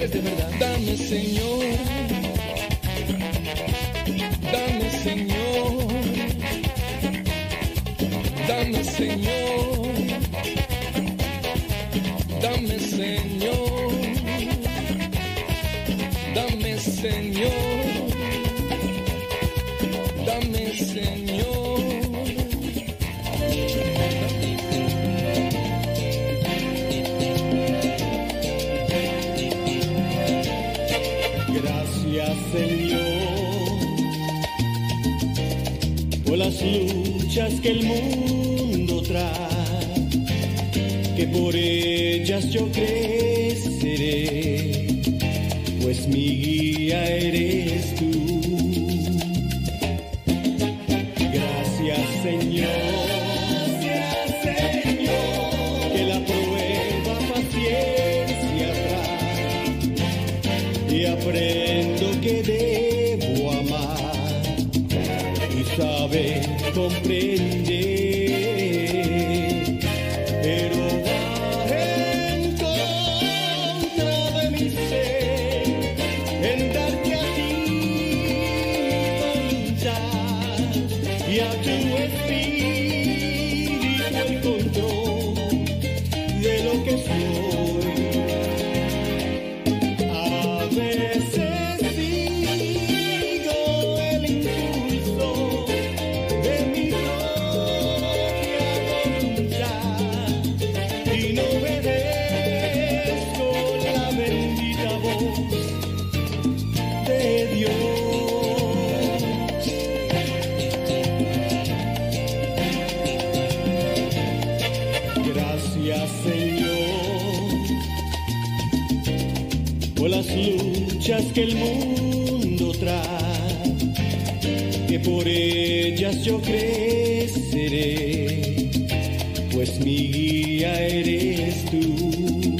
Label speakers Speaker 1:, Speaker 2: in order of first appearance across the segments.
Speaker 1: quieres de verdad, dame Señor.
Speaker 2: las luchas que el mundo trae, que por ellas yo creceré, pues mi guía eres tú. comprender. Señor, por las luchas que el mundo trae, que por ellas yo creceré, pues mi guía eres tú.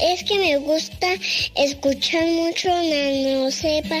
Speaker 3: Es que me gusta escuchar mucho Nano Sepa.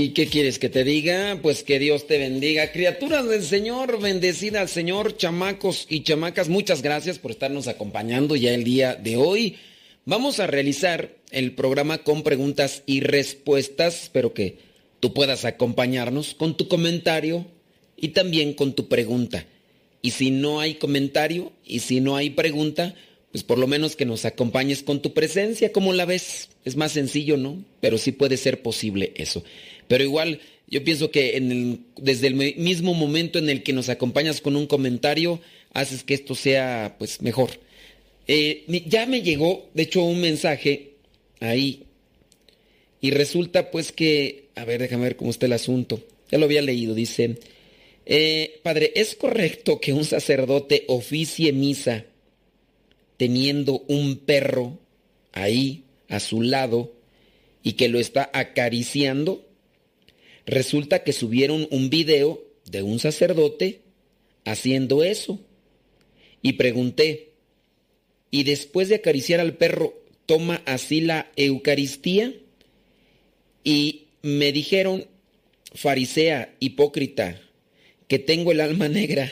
Speaker 4: ¿Y qué quieres que te diga? Pues que Dios te bendiga. Criaturas del Señor, bendecida al Señor, chamacos y chamacas, muchas gracias por estarnos acompañando ya el día de hoy. Vamos a realizar el programa con preguntas y respuestas. Espero que tú puedas acompañarnos con tu comentario y también con tu pregunta. Y si no hay comentario y si no hay pregunta, pues por lo menos que nos acompañes con tu presencia, ¿cómo la ves? Es más sencillo, ¿no? Pero sí puede ser posible eso. Pero igual, yo pienso que en el- desde el mismo momento en el que nos acompañas con un comentario, haces que esto sea pues mejor. Eh, ya me llegó, de hecho, un mensaje ahí. Y resulta pues que, a ver, déjame ver cómo está el asunto. Ya lo había leído, dice, eh, padre, ¿es correcto que un sacerdote oficie misa teniendo un perro ahí a su lado y que lo está acariciando? Resulta que subieron un video de un sacerdote haciendo eso. Y pregunté, ¿y después de acariciar al perro toma así la Eucaristía? Y me dijeron, farisea, hipócrita, que tengo el alma negra.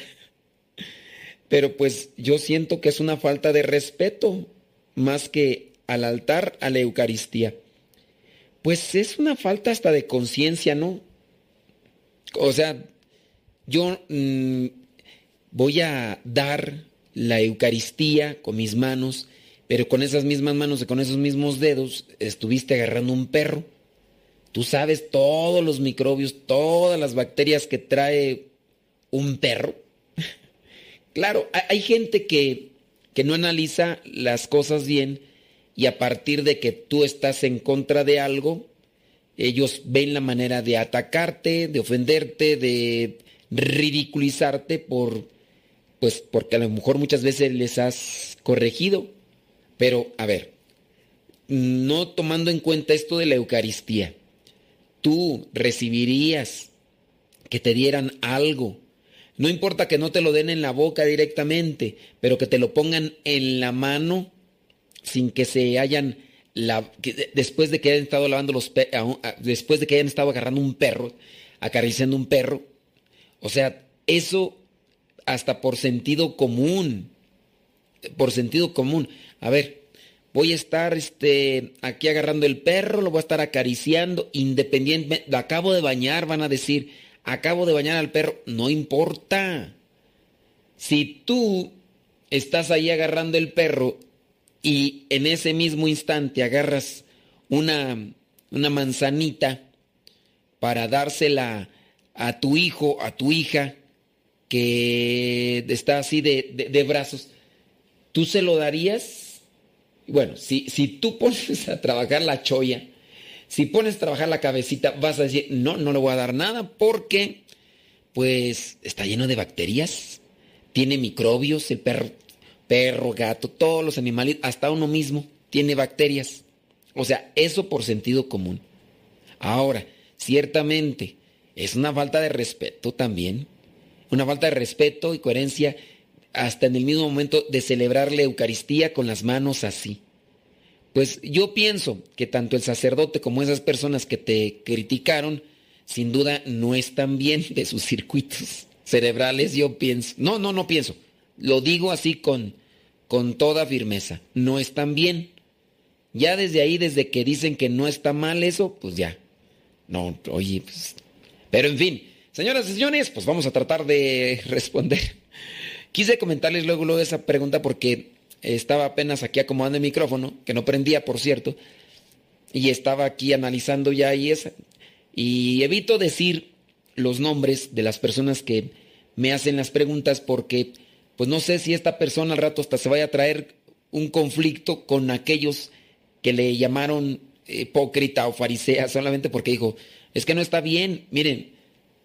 Speaker 4: Pero pues yo siento que es una falta de respeto más que al altar, a la Eucaristía. Pues es una falta hasta de conciencia, ¿no? O sea, yo mm, voy a dar la Eucaristía con mis manos, pero con esas mismas manos y con esos mismos dedos estuviste agarrando un perro. Tú sabes todos los microbios, todas las bacterias que trae un perro. Claro, hay, gente que, que no analiza las cosas bien y a partir de que tú estás en contra de algo, ellos ven la manera de atacarte, de ofenderte, de ridiculizarte por, pues porque a lo mejor muchas veces les has corregido. Pero, a ver, no tomando en cuenta esto de la Eucaristía, tú recibirías que te dieran algo. No importa que no te lo den en la boca directamente, pero que te lo pongan en la mano sin que se hayan después de que hayan estado lavando los después de que hayan estado agarrando un perro, acariciando un perro. O sea, eso hasta por sentido común. Por sentido común. A ver, voy a estar este, aquí agarrando el perro, lo voy a estar acariciando, independientemente, lo acabo de bañar, van a decir, acabo de bañar al perro, no importa. Si tú estás ahí agarrando el perro y en ese mismo instante agarras una, una manzanita para dársela a tu hijo, a tu hija, que está así de, de- brazos, ¿tú se lo darías? Bueno, si, si tú pones a trabajar la choya, si pones a trabajar la cabecita, vas a decir, no, no le voy a dar nada porque, pues, está lleno de bacterias, tiene microbios, el perro, perro, gato, todos los animales, hasta uno mismo tiene bacterias. O sea, eso por sentido común. Ahora, ciertamente, es una falta de respeto también, una falta de respeto y coherencia hasta en el mismo momento de celebrar la Eucaristía con las manos así. Pues yo pienso que tanto el sacerdote como esas personas que te criticaron, sin duda no están bien de sus circuitos cerebrales, yo pienso. No, no, no pienso. Lo digo así con, con toda firmeza. No están bien. Ya desde ahí, desde que dicen que no está mal eso, pues ya. No, oye, pues. Pero en fin, señoras y señores, pues vamos a tratar de responder. Quise comentarles luego, luego esa pregunta porque estaba apenas aquí acomodando el micrófono, que no prendía, por cierto, y estaba aquí analizando ya y esa. Y evito decir los nombres de las personas que me hacen las preguntas porque, pues no sé si esta persona al rato hasta se vaya a traer un conflicto con aquellos que le llamaron hipócrita o farisea solamente porque dijo, es que no está bien, miren,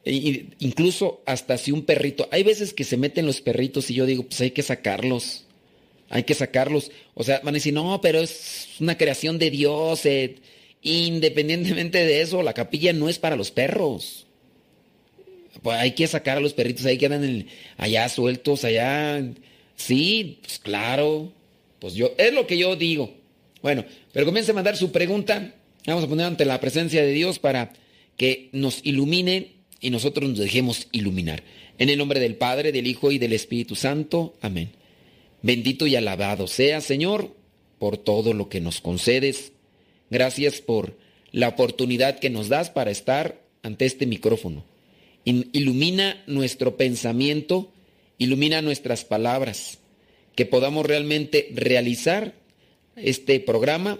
Speaker 4: incluso hasta si un perrito, hay veces que se meten los perritos y yo digo, pues hay que sacarlos, hay que sacarlos, o sea, van a decir, no, pero es una creación de Dios, eh, independientemente de eso, la capilla no es para los perros. Pues hay que sacar a los perritos, ahí quedan allá sueltos, allá. Sí, pues claro. Pues yo, es lo que yo digo. Bueno, pero comience a mandar su pregunta. Vamos a poner ante la presencia de Dios para que nos ilumine y nosotros nos dejemos iluminar. En el nombre del Padre, del Hijo y del Espíritu Santo. Amén. Bendito y alabado sea, Señor, por todo lo que nos concedes. Gracias por la oportunidad que nos das para estar ante este micrófono. Ilumina nuestro pensamiento, ilumina nuestras palabras, que podamos realmente realizar este programa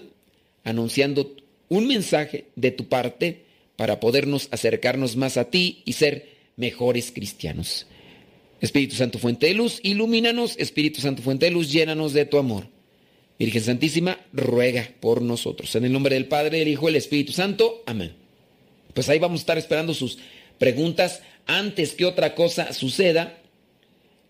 Speaker 4: anunciando un mensaje de tu parte para podernos acercarnos más a ti y ser mejores cristianos. Espíritu Santo Fuente de Luz, ilumínanos, Espíritu Santo Fuente de Luz, llénanos de tu amor. Virgen Santísima, ruega por nosotros. En el nombre del Padre, del Hijo del Espíritu Santo. Amén. Pues ahí vamos a estar esperando sus preguntas. Antes que otra cosa suceda,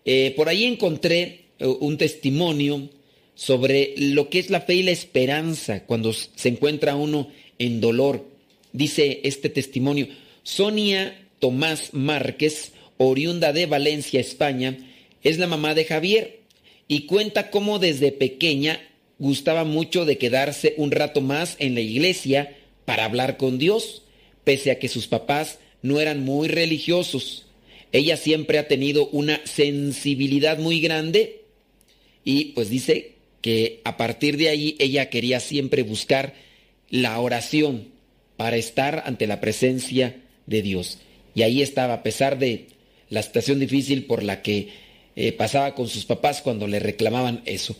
Speaker 4: eh, por ahí encontré eh, un testimonio sobre lo que es la fe y la esperanza cuando se encuentra uno en dolor. Dice este testimonio, Sonia Tomás Márquez, oriunda de Valencia, España, es la mamá de Javier y cuenta cómo desde pequeña gustaba mucho de quedarse un rato más en la iglesia para hablar con Dios, pese a que sus papás no eran muy religiosos. Ella siempre ha tenido una sensibilidad muy grande y pues dice que a partir de ahí ella quería siempre buscar la oración para estar ante la presencia de Dios. Y ahí estaba, a pesar de la situación difícil por la que eh, pasaba con sus papás cuando le reclamaban eso.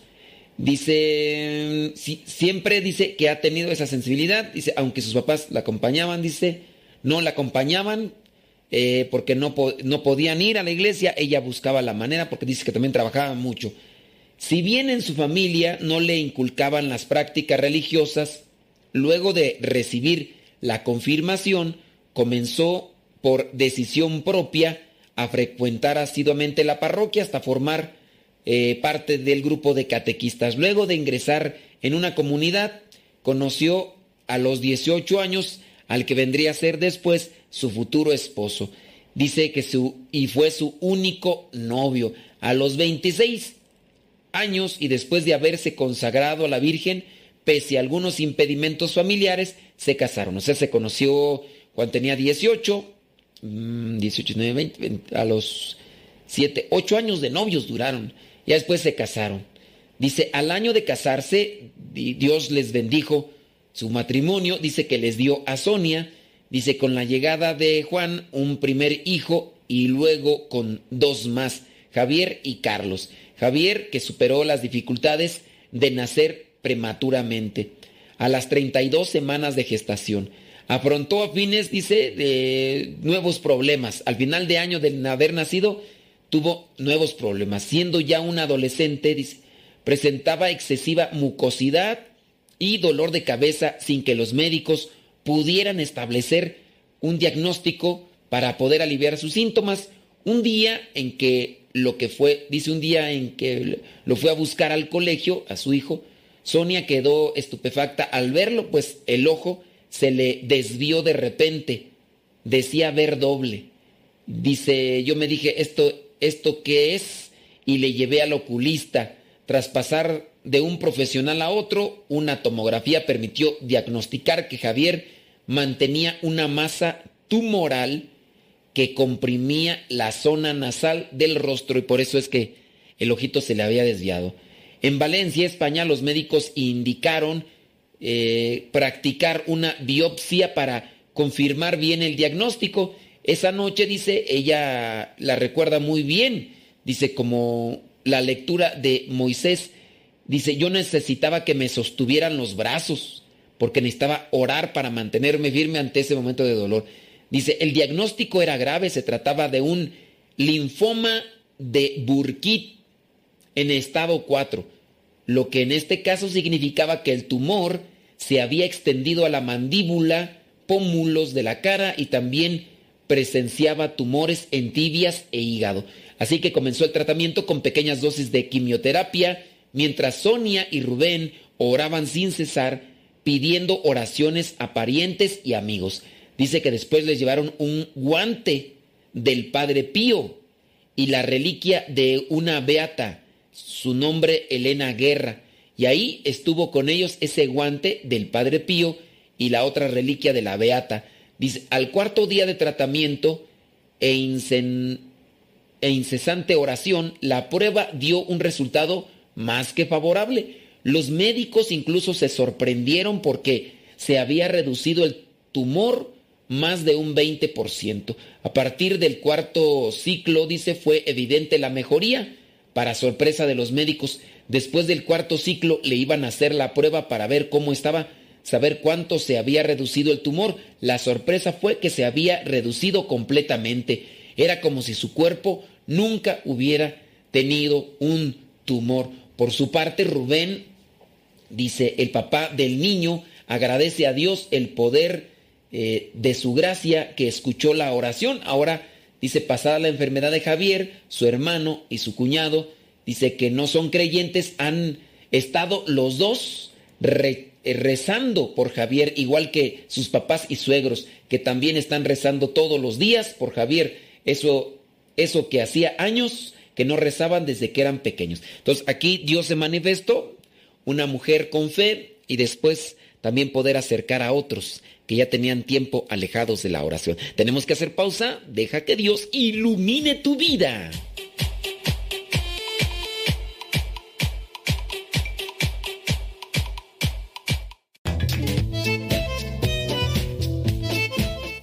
Speaker 4: Dice, siempre dice que ha tenido esa sensibilidad, dice, aunque sus papás la acompañaban, dice, no la acompañaban eh, porque no, no podían ir a la iglesia, ella buscaba la manera porque dice que también trabajaba mucho. Si bien en su familia no le inculcaban las prácticas religiosas, luego de recibir la confirmación, comenzó por decisión propia a frecuentar asiduamente la parroquia hasta formar eh, parte del grupo de catequistas. Luego de ingresar en una comunidad, conoció a los 18 años al que vendría a ser después su futuro esposo. Dice que su y fue su único novio. A los 26 años y después de haberse consagrado a la Virgen, pese a algunos impedimentos familiares, se casaron. O sea, se conoció cuando tenía 18, 18, 20, a los 7, 8 años de novios duraron. Ya después se casaron. Dice, al año de casarse, Dios les bendijo su matrimonio. Dice que les dio a Sonia. Dice, con la llegada de Juan, un primer hijo y luego con dos más, Javier y Carlos. Javier, que superó las dificultades de nacer prematuramente a las 32 semanas de gestación. Afrontó a fines, dice, de nuevos problemas. Al final de año de haber nacido, tuvo nuevos problemas. Siendo ya un adolescente, dice, presentaba excesiva mucosidad y dolor de cabeza sin que los médicos pudieran establecer un diagnóstico para poder aliviar sus síntomas. Un día en que lo que fue, dice un día en que lo fue a buscar al colegio, a su hijo, Sonia quedó estupefacta al verlo, pues el ojo se le desvió de repente, decía ver doble. Dice, yo me dije, ¿esto, esto qué es? Y le llevé al oculista. Tras pasar de un profesional a otro, una tomografía permitió diagnosticar que Javier mantenía una masa tumoral que comprimía la zona nasal del rostro y por eso es que el ojito se le había desviado. En Valencia, España, los médicos indicaron eh, practicar una biopsia para confirmar bien el diagnóstico. Esa noche, dice, ella la recuerda muy bien, dice, como la lectura de Moisés, dice, yo necesitaba que me sostuvieran los brazos, porque necesitaba orar para mantenerme firme ante ese momento de dolor. Dice, el diagnóstico era grave, se trataba de un linfoma de Burkitt en estado 4, lo que en este caso significaba que el tumor se había extendido a la mandíbula, pómulos de la cara y también presenciaba tumores en tibias e hígado. Así que comenzó el tratamiento con pequeñas dosis de quimioterapia, mientras Sonia y Rubén oraban sin cesar, pidiendo oraciones a parientes y amigos. Dice que después les llevaron un guante del Padre Pío y la reliquia de una beata, su nombre Elena Guerra. Y ahí estuvo con ellos ese guante del Padre Pío y la otra reliquia de la beata. Dice, al cuarto día de tratamiento e, e incesante oración, la prueba dio un resultado más que favorable. Los médicos incluso se sorprendieron porque se había reducido el tumor más de un 20%. A partir del cuarto ciclo, dice, fue evidente la mejoría. Para sorpresa de los médicos, después del cuarto ciclo le iban a hacer la prueba para ver cómo estaba, saber cuánto se había reducido el tumor. La sorpresa fue que se había reducido completamente. Era como si su cuerpo nunca hubiera tenido un tumor. Por su parte, Rubén, dice, el papá del niño, agradece a Dios el poder eh, de su gracia que escuchó la oración. Ahora dice, pasada la enfermedad de Javier, su hermano y su cuñado, dice que no son creyentes, han estado los dos eh, rezando por Javier, igual que sus papás y suegros, que también están rezando todos los días por Javier. Eso, eso que hacía años que no rezaban desde que eran pequeños. Entonces aquí Dios se manifestó, una mujer con fe y después también poder acercar a otros que ya tenían tiempo alejados de la oración. Tenemos que hacer pausa, deja que Dios ilumine tu vida.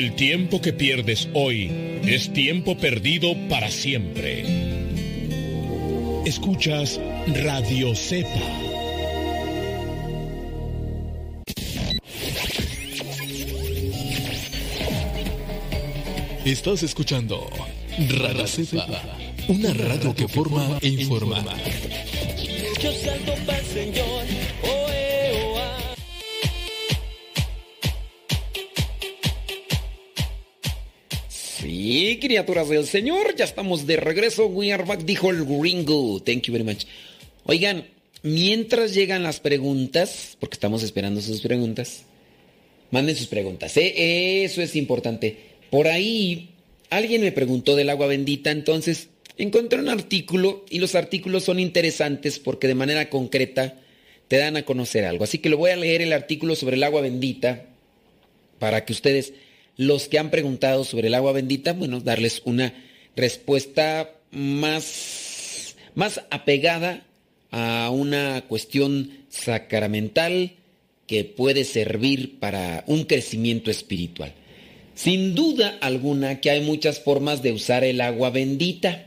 Speaker 5: El tiempo que pierdes hoy es tiempo perdido para siempre. Escuchas Radio Cepa. Estás escuchando Radio Cepa, una radio que forma e informa.
Speaker 1: Yo salto para Señor.
Speaker 4: Sí, criaturas del Señor, ya estamos de regreso. We are back, dijo el gringo. Thank you very much. Oigan, mientras llegan las preguntas, porque estamos esperando sus preguntas, manden sus preguntas, ¿eh? Eso es importante. Por ahí, alguien me preguntó del agua bendita, entonces encontré un artículo y los artículos son interesantes porque de manera concreta te dan a conocer algo. Así que lo voy a leer el artículo sobre el agua bendita para que ustedes los que han preguntado sobre el agua bendita, bueno, darles una respuesta más, más apegada a una cuestión sacramental que puede servir para un crecimiento espiritual. Sin duda alguna que hay muchas formas de usar el agua bendita.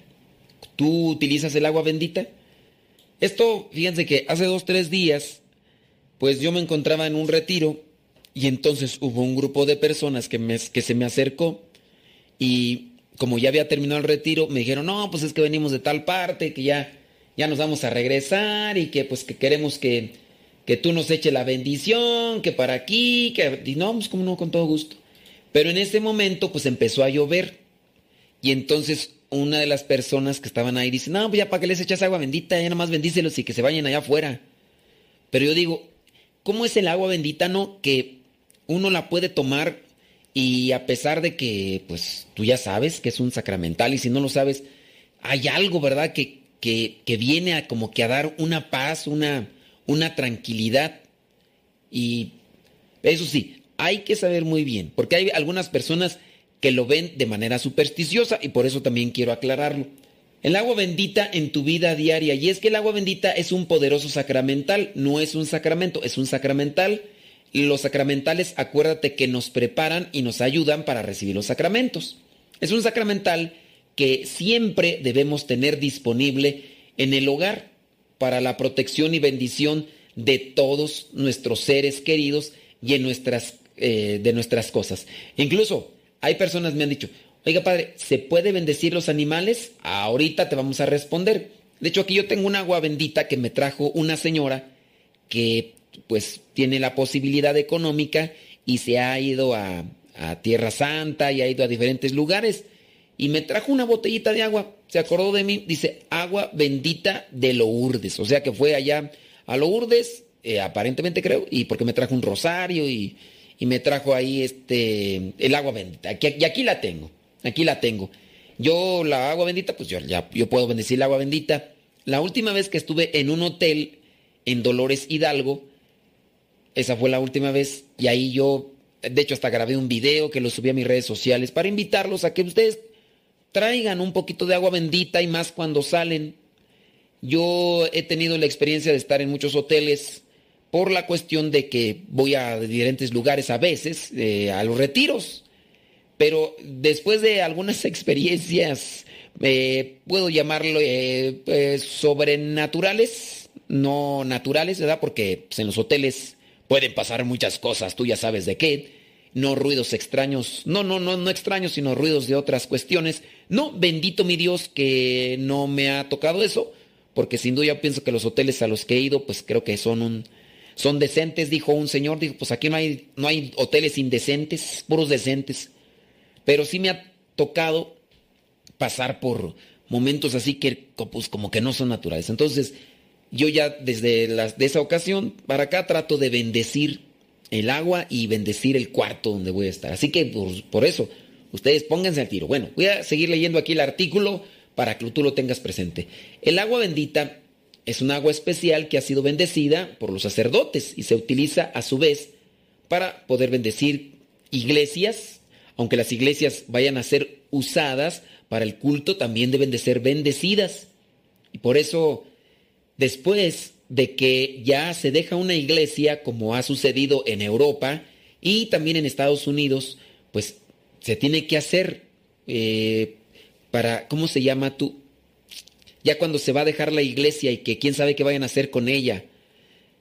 Speaker 4: ¿Tú utilizas el agua bendita? Esto, fíjense que hace dos, tres días, pues yo me encontraba en un retiro y entonces hubo un grupo de personas que, me, que se me acercó y como ya había terminado el retiro, me dijeron, no, pues es que venimos de tal parte, que ya, ya nos vamos a regresar y que pues que queremos que, que tú nos eches la bendición, que para aquí, que... No, pues como no, con todo gusto. Pero en ese momento pues empezó a llover y entonces una de las personas que estaban ahí dice, no, pues ya para que les echas agua bendita, ya nomás bendícelos y que se vayan allá afuera. Pero yo digo, ¿cómo es el agua bendita, no? Que uno la puede tomar y a pesar de que, pues, tú ya sabes que es un sacramental y si no lo sabes, hay algo, ¿verdad? Que, que, que viene a como que a dar una paz, una, una tranquilidad. Y eso sí, hay que saber muy bien, porque hay algunas personas que lo ven de manera supersticiosa y por eso también quiero aclararlo. El agua bendita en tu vida diaria, y es que el agua bendita es un poderoso sacramental, no es un sacramento, es un sacramental los sacramentales, acuérdate que nos preparan y nos ayudan para recibir los sacramentos. Es un sacramental que siempre debemos tener disponible en el hogar para la protección y bendición de todos nuestros seres queridos y en nuestras, eh, de nuestras cosas. Incluso hay personas me han dicho, oiga padre, ¿se puede bendecir los animales? Ahorita te vamos a responder. De hecho, aquí yo tengo un agua bendita que me trajo una señora que pues tiene la posibilidad económica y se ha ido a, Tierra Santa y ha ido a diferentes lugares y me trajo una botellita de agua, se acordó de mí, dice agua bendita de Lourdes, o sea que fue allá a Lourdes, eh, aparentemente creo, y porque me trajo un rosario y, me trajo ahí este el agua bendita, y aquí la tengo, aquí la tengo. Yo la agua bendita, pues yo ya yo puedo bendecir la agua bendita. La última vez que estuve en un hotel en Dolores Hidalgo, esa fue la última vez y ahí yo, de hecho hasta grabé un video que lo subí a mis redes sociales para invitarlos a que ustedes traigan un poquito de agua bendita y más cuando salen. Yo he tenido la experiencia de estar en muchos hoteles por la cuestión de que voy a diferentes lugares a veces, eh, a los retiros. Pero después de algunas experiencias, eh, puedo llamarlo eh, sobrenaturales, no naturales, ¿verdad? Porque pues, en los hoteles Pueden pasar muchas cosas, tú ya sabes de qué. No ruidos extraños, no, no, no, no extraños, sino ruidos de otras cuestiones. No, bendito mi Dios que no me ha tocado eso, porque sin duda yo pienso que los hoteles a los que he ido, pues creo que son un, son decentes, dijo un señor, dijo, pues aquí no hay, no hay hoteles indecentes, puros decentes. Pero sí me ha tocado pasar por momentos así que pues como que no son naturales. Entonces, yo ya desde de esa ocasión para acá trato de bendecir el agua y bendecir el cuarto donde voy a estar. Así que por, eso, ustedes pónganse al tiro. Bueno, voy a seguir leyendo aquí el artículo para que tú lo tengas presente. El agua bendita es un agua especial que ha sido bendecida por los sacerdotes y se utiliza a su vez para poder bendecir iglesias, aunque las iglesias vayan a ser usadas para el culto, también deben de ser bendecidas. Y por eso después de que ya se deja una iglesia, como ha sucedido en Europa y también en Estados Unidos, pues se tiene que hacer eh, para, ¿cómo se llama tú? Ya cuando se va a dejar la iglesia y que quién sabe qué vayan a hacer con ella.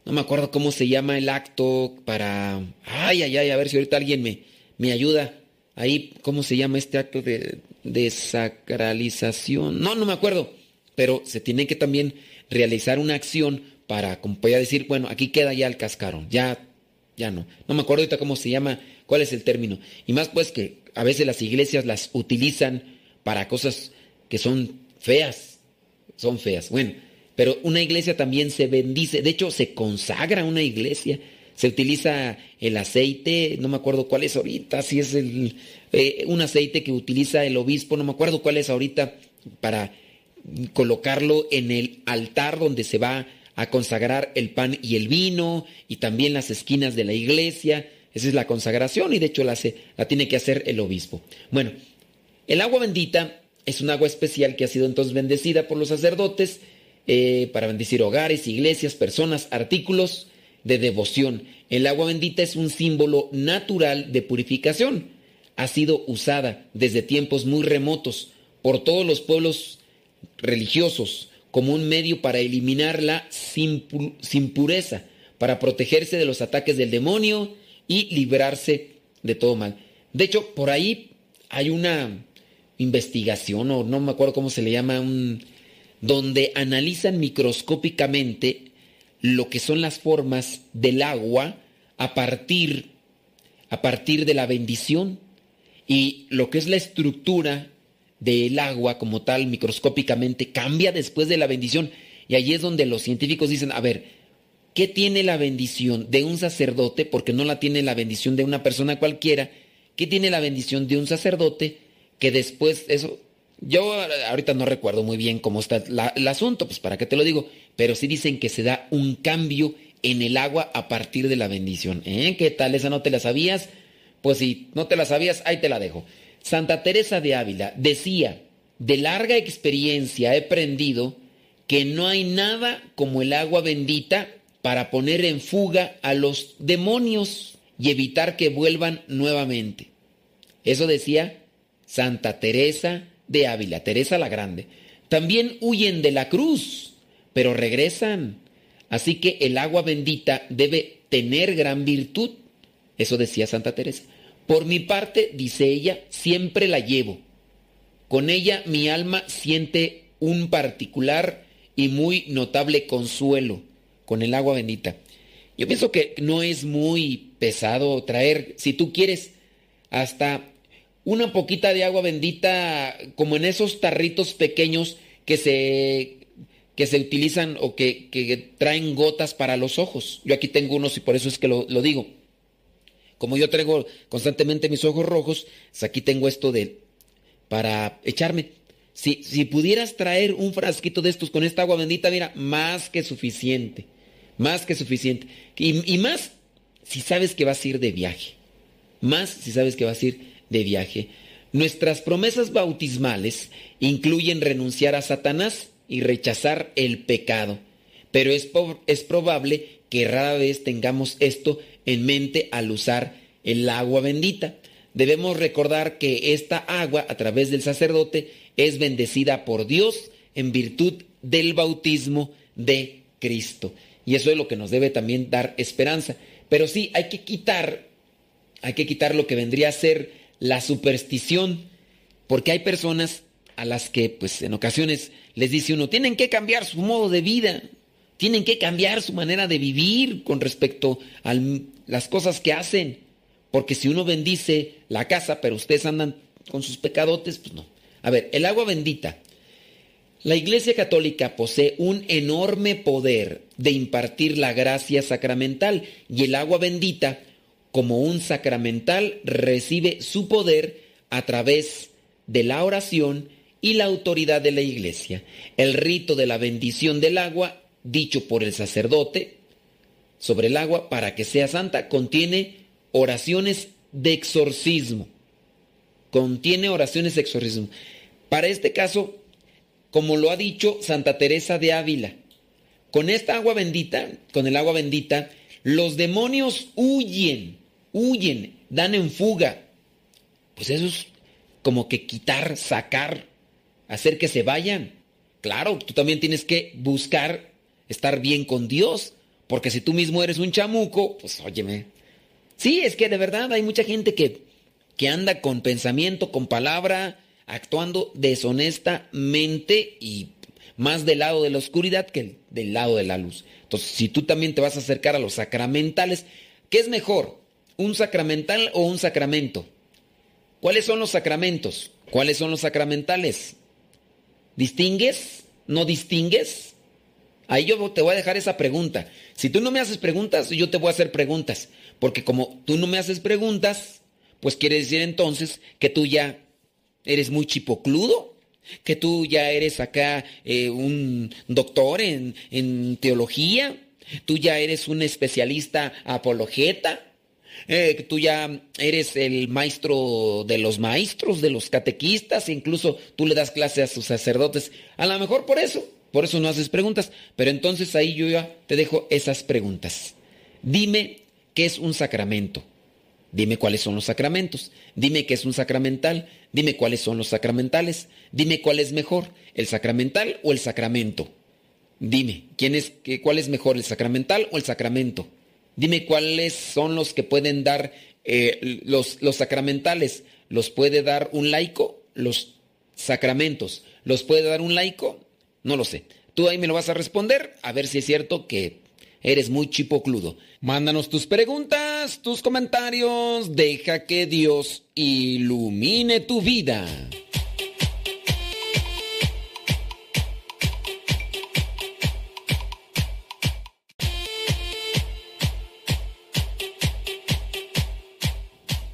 Speaker 4: No me acuerdo cómo se llama el acto para... Ay, ay, ay, a ver si ahorita alguien me, me ayuda. Ahí, ¿cómo se llama este acto de desacralización? No, no me acuerdo. Pero se tiene que también realizar una acción para, como podía decir, bueno, aquí queda ya el cascarón, ya, ya no. No me acuerdo ahorita cómo se llama, cuál es el término. Y más pues que a veces las iglesias las utilizan para cosas que son feas, son feas. Bueno, pero una iglesia también se bendice, de hecho se consagra una iglesia, se utiliza el aceite, no me acuerdo cuál es ahorita, si es el, eh, un aceite que utiliza el obispo, no me acuerdo cuál es ahorita para colocarlo en el altar donde se va a consagrar el pan y el vino y también las esquinas de la iglesia. Esa es la consagración y de hecho la, la tiene que hacer el obispo. Bueno, el agua bendita es un agua especial que ha sido entonces bendecida por los sacerdotes eh, para bendecir hogares, iglesias, personas, artículos de devoción. El agua bendita es un símbolo natural de purificación. Ha sido usada desde tiempos muy remotos por todos los pueblos religiosos como un medio para eliminar la sin, pureza, para protegerse de los ataques del demonio y librarse de todo mal. De hecho, por ahí hay una investigación, o no me acuerdo cómo se le llama, un, donde analizan microscópicamente lo que son las formas del agua a partir, a partir de la bendición y lo que es la estructura del agua como tal microscópicamente cambia después de la bendición. Y allí es donde los científicos dicen, a ver, ¿qué tiene la bendición de un sacerdote? Porque no la tiene la bendición de una persona cualquiera. ¿Qué tiene la bendición de un sacerdote? Que después, eso, yo ahorita no recuerdo muy bien cómo está el asunto, pues para qué te lo digo, pero sí dicen que se da un cambio en el agua a partir de la bendición. ¿Eh? ¿Qué tal? ¿Esa no te la sabías? Pues si no te la sabías, ahí te la dejo. Santa Teresa de Ávila decía, de larga experiencia he aprendido que no hay nada como el agua bendita para poner en fuga a los demonios y evitar que vuelvan nuevamente. Eso decía Santa Teresa de Ávila, Teresa la Grande. También huyen de la cruz, pero regresan. Así que el agua bendita debe tener gran virtud. Eso decía Santa Teresa. Por mi parte, dice ella, siempre la llevo. Con ella mi alma siente un particular y muy notable consuelo con el agua bendita. Yo pienso que no es muy pesado traer, si tú quieres, hasta una poquita de agua bendita como en esos tarritos pequeños que se, que se utilizan o que, traen gotas para los ojos. Yo aquí tengo unos y por eso es que lo, lo digo. Como yo traigo constantemente mis ojos rojos, pues aquí tengo esto de para echarme. Si, si pudieras traer un frasquito de estos con esta agua bendita, mira, más que suficiente. Más que suficiente. Y, más si sabes que vas a ir de viaje. Más si sabes que vas a ir de viaje. Nuestras promesas bautismales incluyen renunciar a Satanás y rechazar el pecado. Pero es, es probable que rara vez tengamos esto en mente al usar el agua bendita. Debemos recordar que esta agua a través del sacerdote es bendecida por Dios en virtud del bautismo de Cristo. Y eso es lo que nos debe también dar esperanza. Pero sí, hay que quitar, hay que quitar lo que vendría a ser la superstición, porque hay personas a las que pues en ocasiones les dice uno, tienen que cambiar su modo de vida, tienen que cambiar su manera de vivir con respecto a las cosas que hacen. Porque si uno bendice la casa, pero ustedes andan con sus pecadotes, pues no. A ver, el agua bendita. La Iglesia Católica posee un enorme poder de impartir la gracia sacramental y el agua bendita, como un sacramental, recibe su poder a través de la oración y la autoridad de la Iglesia. El rito de la bendición del agua dicho por el sacerdote sobre el agua para que sea santa contiene oraciones de exorcismo. Contiene oraciones de exorcismo. Para este caso, como lo ha dicho Santa Teresa de Ávila, con esta agua bendita, con el agua bendita, los demonios huyen, huyen, dan en fuga. Pues eso es como que quitar, sacar, hacer que se vayan. Claro, tú también tienes que buscar estar bien con Dios. Porque si tú mismo eres un chamuco, pues óyeme. Sí, es que de verdad hay mucha gente que, que anda con pensamiento, con palabra, actuando deshonestamente y más del lado de la oscuridad que del lado de la luz. Entonces, si tú también te vas a acercar a los sacramentales, ¿qué es mejor? ¿Un sacramental o un sacramento? ¿Cuáles son los sacramentos? ¿Cuáles son los sacramentales? ¿Distingues? ¿No distingues? Ahí yo te voy a dejar esa pregunta. Si tú no me haces preguntas, yo te voy a hacer preguntas. Porque como tú no me haces preguntas, pues quiere decir entonces que tú ya eres muy chipocludo, que tú ya eres acá eh, un doctor en, en, teología, tú ya eres un especialista apologeta, eh, tú ya eres el maestro de los maestros, de los catequistas, incluso tú le das clase a sus sacerdotes. A lo mejor por eso por eso no haces preguntas. Pero entonces ahí yo ya te dejo esas preguntas. Dime qué es un sacramento. Dime cuáles son los sacramentos. Dime qué es un sacramental. Dime cuáles son los sacramentales. Dime cuál es mejor, el sacramental o el sacramento. Dime, ¿quién es, ¿cuál es mejor, el sacramental o el sacramento? Dime cuáles son los que pueden dar eh, los sacramentales. ¿Los puede dar un laico? Los sacramentos. ¿Los puede dar un laico? No lo sé. Tú ahí me lo vas a responder, a ver si es cierto que eres muy chipocludo. Mándanos tus preguntas, tus comentarios, deja que Dios ilumine tu vida.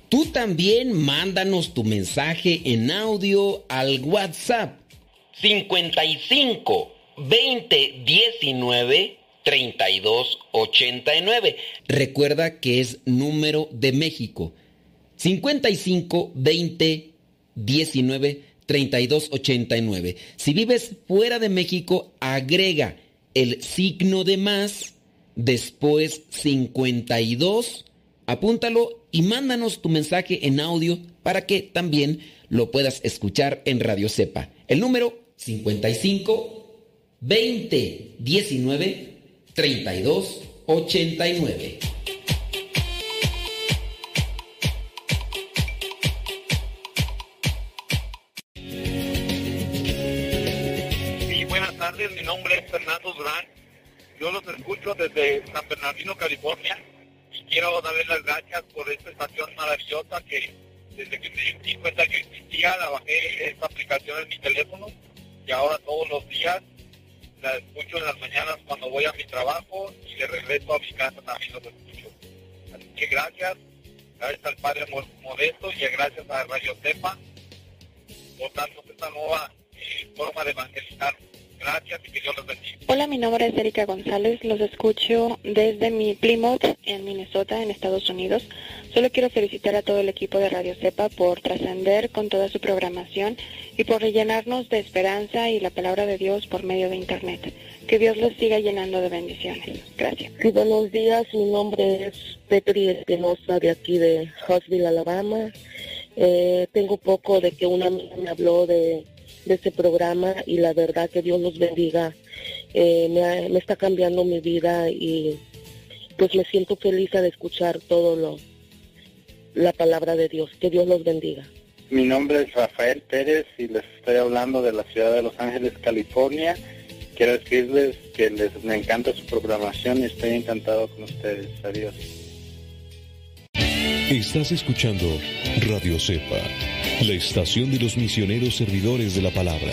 Speaker 4: Tú también mándanos tu mensaje en audio al WhatsApp 55 20 19 32 89. Recuerda que es número de México. 55 20 19 32 89. Si vives fuera de México, agrega el signo de más, después 52, apúntalo y mándanos tu mensaje en audio para que también lo puedas escuchar en Radio Cepa. El número 55 20 19 32 89.
Speaker 6: Sí, buenas tardes, mi nombre es Fernando Durán. Yo los escucho desde San Bernardino, California. Y quiero darles las gracias por esta estación maravillosa que desde que me di cuenta que existía, la bajé esta aplicación en mi teléfono y ahora todos los días la escucho en las mañanas cuando voy a mi trabajo y de regreso a mi casa también los escucho. Así que gracias, gracias al Padre Modesto y gracias a Radio Cepa por darnos esta nueva eh, forma de evangelizar. Gracias y que Dios los bendiga.
Speaker 7: Hola, mi nombre es Erika González. Los escucho desde mi Plymouth, en Minnesota, en Estados Unidos. Solo quiero felicitar a todo el equipo de Radio Cepa por trascender con toda su programación y por rellenarnos de esperanza y la palabra de Dios por medio de Internet. Que Dios los siga llenando de bendiciones. Gracias.
Speaker 8: Sí, buenos días. Mi nombre es Petri Espinosa de aquí de Huntsville, Alabama. Eh, tengo poco de que una amiga me habló de de este programa y la verdad que Dios los bendiga. Eh, me, me, está cambiando mi vida y pues me siento feliz al escuchar todo lo la palabra de Dios. Que Dios los bendiga.
Speaker 9: Mi nombre es Rafael Pérez y les estoy hablando de la ciudad de Los Ángeles, California. Quiero decirles que les me encanta su programación y estoy encantado con ustedes. Adiós.
Speaker 5: Estás escuchando Radio Cepa, la estación de los misioneros servidores de la palabra.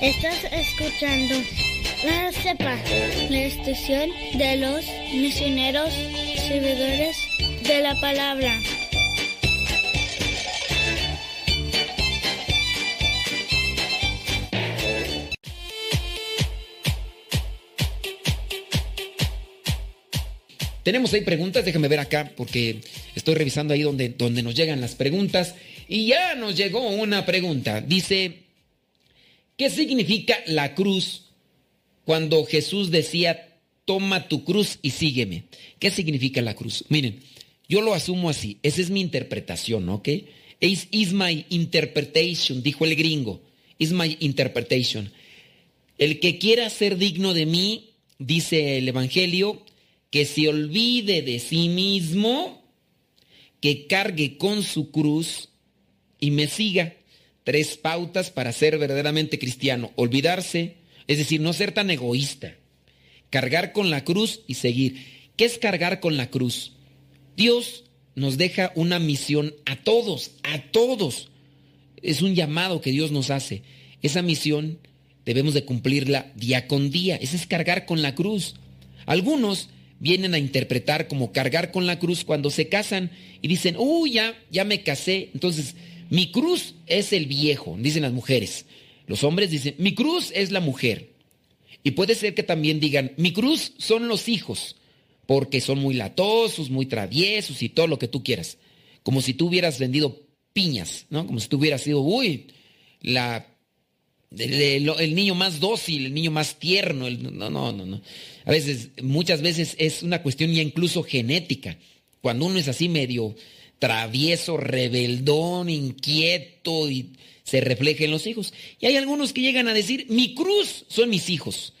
Speaker 10: Estás escuchando Radio Cepa, la estación de los misioneros servidores de la palabra.
Speaker 4: Tenemos ahí preguntas, déjame ver acá porque estoy revisando ahí donde, donde nos llegan las preguntas. Y ya nos llegó una pregunta. Dice, ¿qué significa la cruz cuando Jesús decía, toma tu cruz y sígueme? ¿Qué significa la cruz? Miren, yo lo asumo así, esa es mi interpretación, ¿ok? Is, is my interpretation, dijo el gringo. Is my interpretation. El que quiera ser digno de mí, dice el Evangelio, que se olvide de sí mismo, que cargue con su cruz y me siga. Tres pautas para ser verdaderamente cristiano. Olvidarse, es decir, no ser tan egoísta. Cargar con la cruz y seguir. ¿Qué es cargar con la cruz? Dios nos deja una misión a todos, a todos. Es un llamado que Dios nos hace. Esa misión debemos de cumplirla día con día. Ese es cargar con la cruz. Algunos vienen a interpretar como cargar con la cruz cuando se casan y dicen, uy, ya, ya me casé. Entonces, mi cruz es el viejo, dicen las mujeres. Los hombres dicen, mi cruz es la mujer. Y puede ser que también digan, mi cruz son los hijos, porque son muy latosos, muy traviesos y todo lo que tú quieras. Como si tú hubieras vendido piñas, ¿no? Como si tú hubieras sido, uy, la, el, niño más dócil, el niño más tierno. el- no, no, no, no. A veces, muchas veces es una cuestión ya incluso genética. Cuando uno es así medio travieso, rebeldón, inquieto y se refleja en los hijos. Y hay algunos que llegan a decir, mi cruz son mis hijos.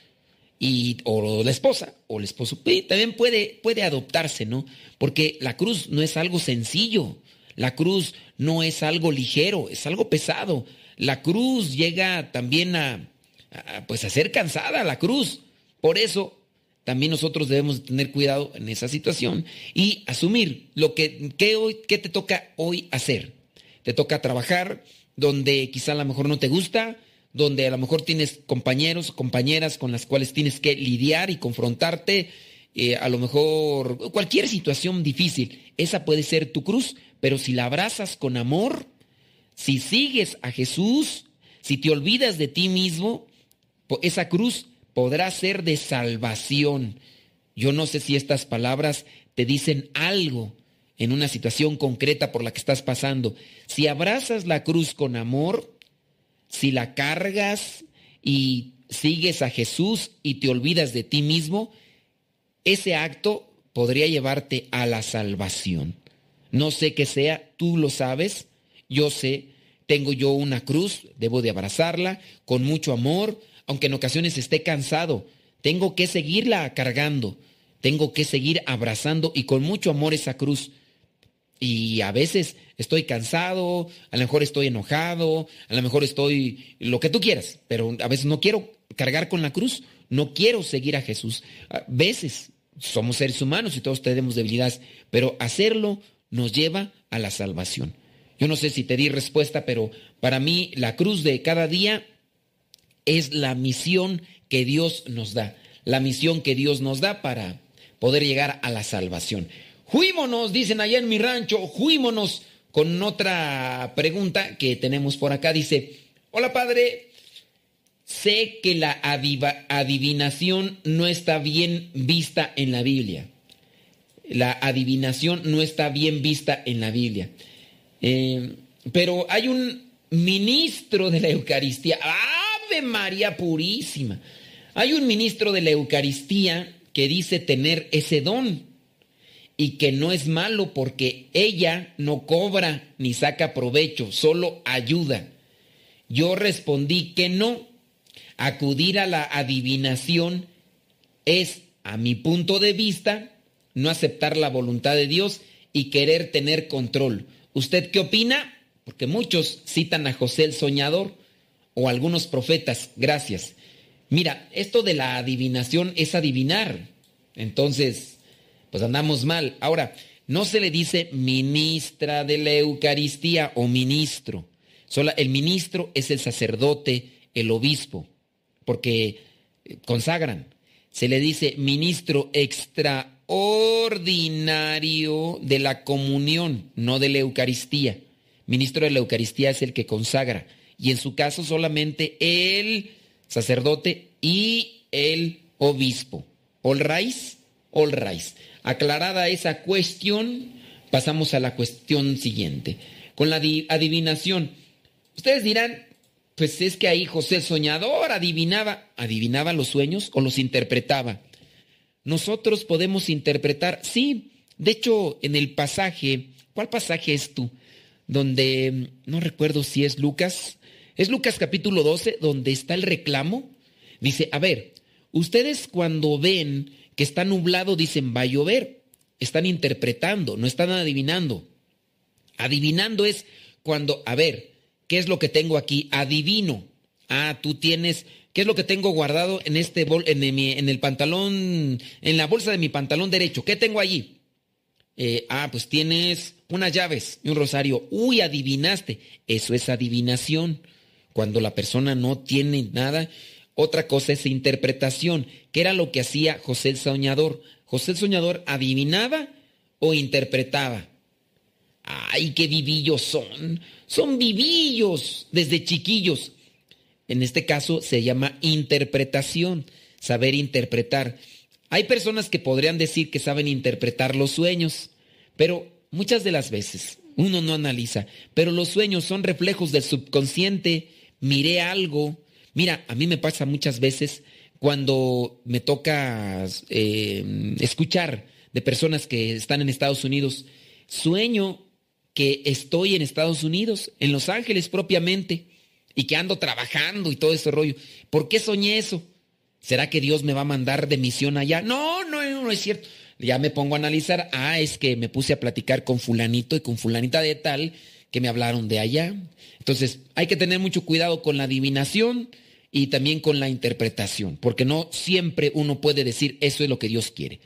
Speaker 4: Y, o la esposa, o el esposo. También puede, puede adoptarse, ¿no? Porque la cruz no es algo sencillo. La cruz no es algo ligero, es algo pesado. La cruz llega también a, pues a ser cansada, la cruz. Por eso también nosotros debemos tener cuidado en esa situación y asumir lo que, que hoy, qué te toca hoy hacer. Te toca trabajar donde quizá a lo mejor no te gusta, donde a lo mejor tienes compañeros compañeras con las cuales tienes que lidiar y confrontarte, eh, a lo mejor cualquier situación difícil. Esa puede ser tu cruz, pero si la abrazas con amor, si sigues a Jesús, si te olvidas de ti mismo, esa cruz podrá ser de salvación. Yo no sé si estas palabras te dicen algo en una situación concreta por la que estás pasando. Si abrazas la cruz con amor, si la cargas y sigues a Jesús y te olvidas de ti mismo, ese acto podría llevarte a la salvación. No sé qué sea, tú lo sabes, yo sé, tengo yo una cruz, debo de abrazarla con mucho amor, aunque en ocasiones esté cansado, tengo que seguirla cargando, tengo que seguir abrazando y con mucho amor esa cruz. Y a veces estoy cansado, a lo mejor estoy enojado, a lo mejor estoy lo que tú quieras, pero a veces no quiero cargar con la cruz, no quiero seguir a Jesús. A veces somos seres humanos y todos tenemos debilidades, pero hacerlo nos lleva a la salvación. Yo no sé si te di respuesta, pero para mí la cruz de cada día es la misión que Dios nos da, la misión que Dios nos da para poder llegar a la salvación. Juímonos, dicen allá en mi rancho, juímonos con otra pregunta que tenemos por acá. Dice, hola padre, sé que la adivinación no está bien vista en la Biblia. La adivinación no está bien vista en la Biblia. Eh, pero hay un ministro de la Eucaristía, Ave María Purísima. Hay un ministro de la Eucaristía que dice tener ese don y que no es malo porque ella no cobra ni saca provecho, solo ayuda. Yo respondí que no. Acudir a la adivinación es, a mi punto de vista, no aceptar la voluntad de Dios y querer tener control. ¿Usted qué opina? Porque muchos citan a José el Soñador o algunos profetas. Gracias. Mira, esto de la adivinación es adivinar. Entonces, pues andamos mal. Ahora, no se le dice ministra de la Eucaristía o ministro. Sola, el ministro es el sacerdote, el obispo, porque eh, consagran. Se le dice ministro extraordinario de la comunión, no de la Eucaristía. Ministro de la Eucaristía es el que consagra. Y en su caso solamente el sacerdote y el obispo. All rise, all. Aclarada esa cuestión, pasamos a la cuestión siguiente. Con la di- adivinación. Ustedes dirán, pues es que ahí José soñador adivinaba, adivinaba los sueños o los interpretaba. Nosotros podemos interpretar, sí, de hecho en el pasaje, ¿cuál pasaje es tú? Donde, mm, no recuerdo si es Lucas, es Lucas capítulo 12, donde está el reclamo. Dice, a ver, ustedes cuando ven que está nublado dicen va a llover, están interpretando, no están adivinando. Adivinando es cuando, a ver, ¿qué es lo que tengo aquí? Adivino. Ah, tú tienes, ¿qué es lo que tengo guardado en este bol, en, mi- en el pantalón, en la bolsa de mi pantalón derecho? ¿Qué tengo allí? Eh, ah, pues tienes unas llaves y un rosario. Uy, adivinaste. Eso es adivinación. Cuando la persona no tiene nada. Otra cosa es interpretación, que era lo que hacía José el Soñador. José el Soñador adivinaba o interpretaba. Ay, qué vivillos son. Son vivillos desde chiquillos. En este caso se llama interpretación, saber interpretar. Hay personas que podrían decir que saben interpretar los sueños, pero muchas de las veces, Uno no analiza, pero los sueños son reflejos del subconsciente. Miré algo. Mira, a mí me pasa muchas veces cuando me toca eh, escuchar de personas que están en Estados Unidos, sueño que estoy en Estados Unidos, en Los Ángeles propiamente, y que ando trabajando y todo ese rollo. ¿Por qué soñé eso? ¿Será que Dios me va a mandar de misión allá? No, no, no es cierto. Ya me pongo a analizar, ah, es que me puse a platicar con fulanito y con fulanita de tal que me hablaron de allá. Entonces, hay que tener mucho cuidado con la adivinación y también con la interpretación, porque no siempre uno puede decir eso es lo que Dios quiere.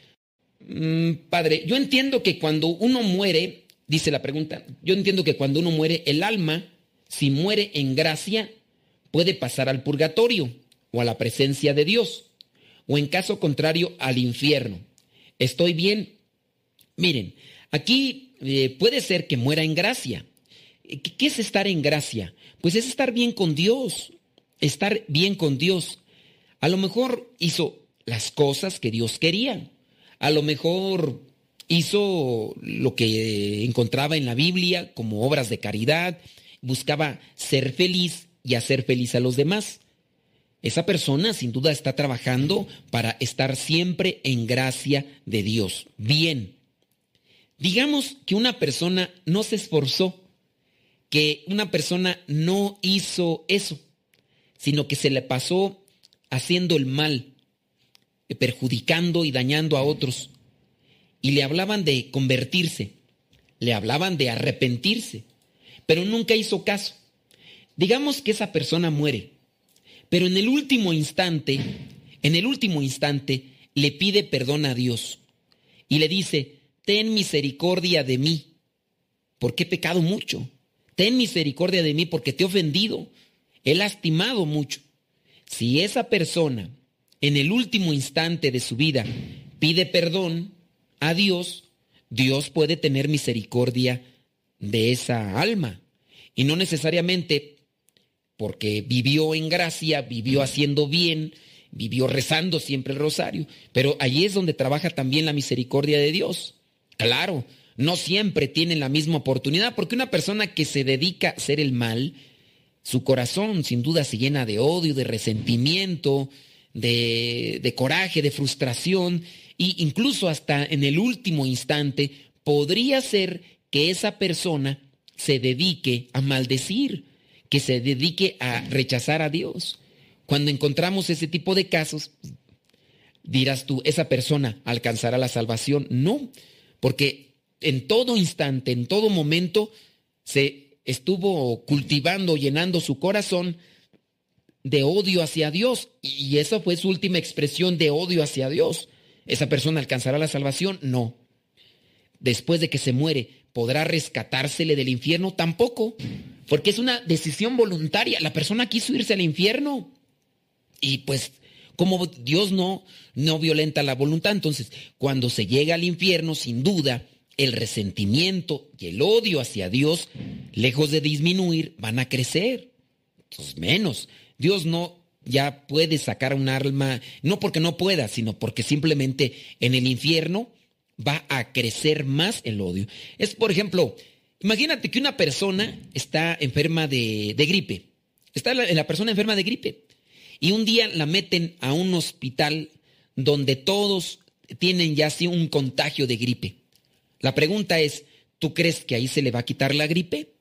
Speaker 4: Mm, padre, yo entiendo que cuando uno muere, dice la pregunta, yo entiendo que cuando uno muere, el alma, si muere en gracia, puede pasar al purgatorio o a la presencia de Dios, o en caso contrario al infierno. ¿Estoy bien? Miren, aquí eh, puede ser que muera en gracia. ¿Qué es estar en gracia? Pues es estar bien con Dios, estar bien con Dios. A lo mejor hizo las cosas que Dios quería. A lo mejor hizo lo que encontraba en la Biblia como obras de caridad, buscaba ser feliz y hacer feliz a los demás. Esa persona sin duda está trabajando para estar siempre en gracia de Dios. Bien. Digamos que una persona no se esforzó, que una persona no hizo eso, sino que se le pasó haciendo el mal, perjudicando y dañando a otros. Y le hablaban de convertirse, le hablaban de arrepentirse, pero nunca hizo caso. Digamos que esa persona muere pero en el último instante, en el último instante, le pide perdón a Dios y le dice, ten misericordia de mí, porque he pecado mucho. Ten misericordia de mí porque te he ofendido, he lastimado mucho. Si esa persona en el último instante de su vida pide perdón a Dios, Dios puede tener misericordia de esa alma. Y no necesariamente porque vivió en gracia, vivió haciendo bien, vivió rezando siempre el rosario. Pero allí es donde trabaja también la misericordia de Dios. Claro, no siempre tienen la misma oportunidad, porque una persona que se dedica a hacer el mal, su corazón sin duda se llena de odio, de resentimiento, de, de coraje, de frustración, e incluso hasta en el último instante podría ser que esa persona se dedique a maldecir que se dedique a rechazar a Dios. Cuando encontramos ese tipo de casos, dirás tú, ¿esa persona alcanzará la salvación? No, porque en todo instante, en todo momento, se estuvo cultivando, llenando su corazón de odio hacia Dios. Y esa fue su última expresión de odio hacia Dios. ¿Esa persona alcanzará la salvación? No. Después de que se muere, ¿podrá rescatársele del infierno? Tampoco. Porque es una decisión voluntaria. La persona quiso irse al infierno. Y pues, como Dios no, no violenta la voluntad, entonces, cuando se llega al infierno, sin duda, el resentimiento y el odio hacia Dios, lejos de disminuir, van a crecer. Entonces, menos. Dios no ya puede sacar un alma, no porque no pueda, sino porque simplemente en el infierno va a crecer más el odio. Es, por ejemplo, Imagínate que una persona está enferma de, gripe. Está la, persona enferma de gripe. Y un día la meten a un hospital donde todos tienen ya así un contagio de gripe. La pregunta es, ¿tú crees que ahí se le va a quitar la gripe?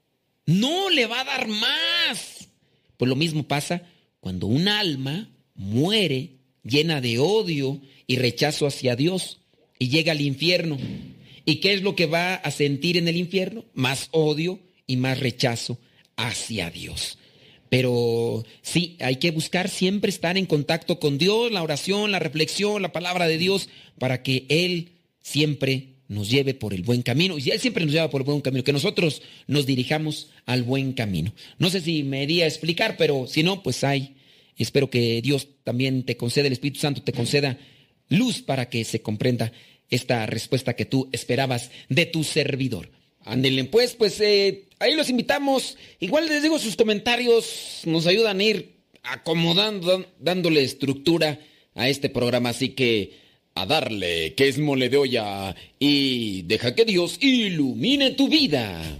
Speaker 4: No, le va a dar más. Pues lo mismo pasa cuando un alma muere llena de odio y rechazo hacia Dios y llega al infierno. ¿Y qué es lo que va a sentir en el infierno? Más odio y más rechazo hacia Dios. Pero sí, hay que buscar siempre estar en contacto con Dios, la oración, la reflexión, la palabra de Dios, para que Él siempre nos lleve por el buen camino. Y Él siempre nos lleva por el buen camino, que nosotros nos dirijamos al buen camino. No sé si me di a explicar, pero si no, pues hay. Espero que Dios también te conceda, el Espíritu Santo te conceda luz para que se comprenda esta respuesta que tú esperabas de tu servidor. Ándele, pues, pues eh, ahí los invitamos. Igual les digo, sus comentarios nos ayudan a ir acomodando, dándole estructura a este programa. Así que a darle, que es mole de olla, y deja que Dios ilumine tu vida.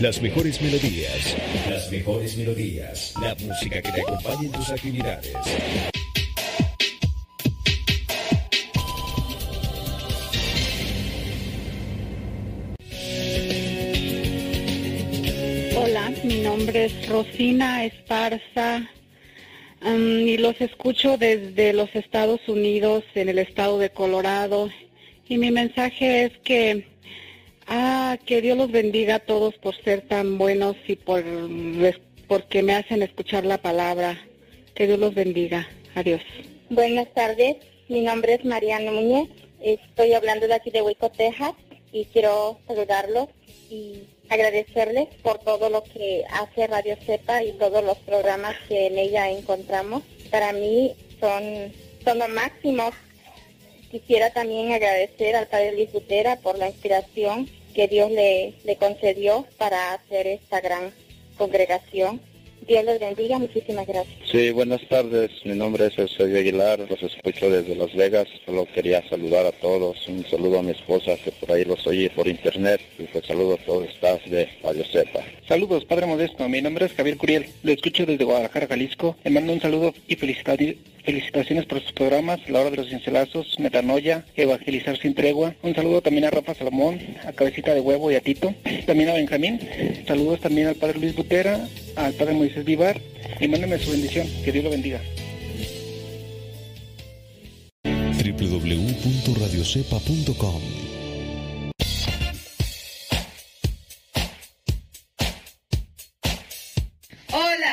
Speaker 5: Las mejores melodías. Las mejores melodías. La música que te acompañe en tus actividades.
Speaker 7: Hola, mi nombre es Rosina Esparza um, y los escucho desde los Estados Unidos, en el estado de Colorado. Y mi mensaje es que, ah, que Dios los bendiga a todos por ser tan buenos y por porque me hacen escuchar la palabra. Que Dios los bendiga. Adiós.
Speaker 11: Buenas tardes, mi nombre es Mariana Muñez, estoy hablando de aquí de Hueco, Texas y quiero saludarlos y agradecerles por todo lo que hace Radio Cepa y todos los programas que en ella encontramos. Para mí son, son lo máximo. Quisiera también agradecer al Padre Luis Butera por la inspiración que Dios le, le concedió para hacer esta gran congregación. Dios les bendiga, muchísimas gracias.
Speaker 9: Sí, buenas tardes. Mi nombre es Eusebio Aguilar. Los escucho desde Las Vegas. Solo quería saludar a todos. Un saludo a mi esposa que por ahí los oye por internet. Y pues saludo a todo el staff de Radio Cepa.
Speaker 12: Saludos, Padre Modesto. Mi nombre es Javier Curiel. Lo escucho desde Guadalajara, Jalisco. Le mando un saludo y felicitari- felicitaciones por sus programas, La Hora de los Cincelazos, Metanoia, Evangelizar sin Tregua. Un saludo también a Rafa Salomón, a Cabecita de Huevo y a Tito. También a Benjamín. Saludos también al Padre Luis Butera, al Padre Moisés Vivar. Y mándeme su bendición. Que Dios lo bendiga.
Speaker 5: www.radiocepa.com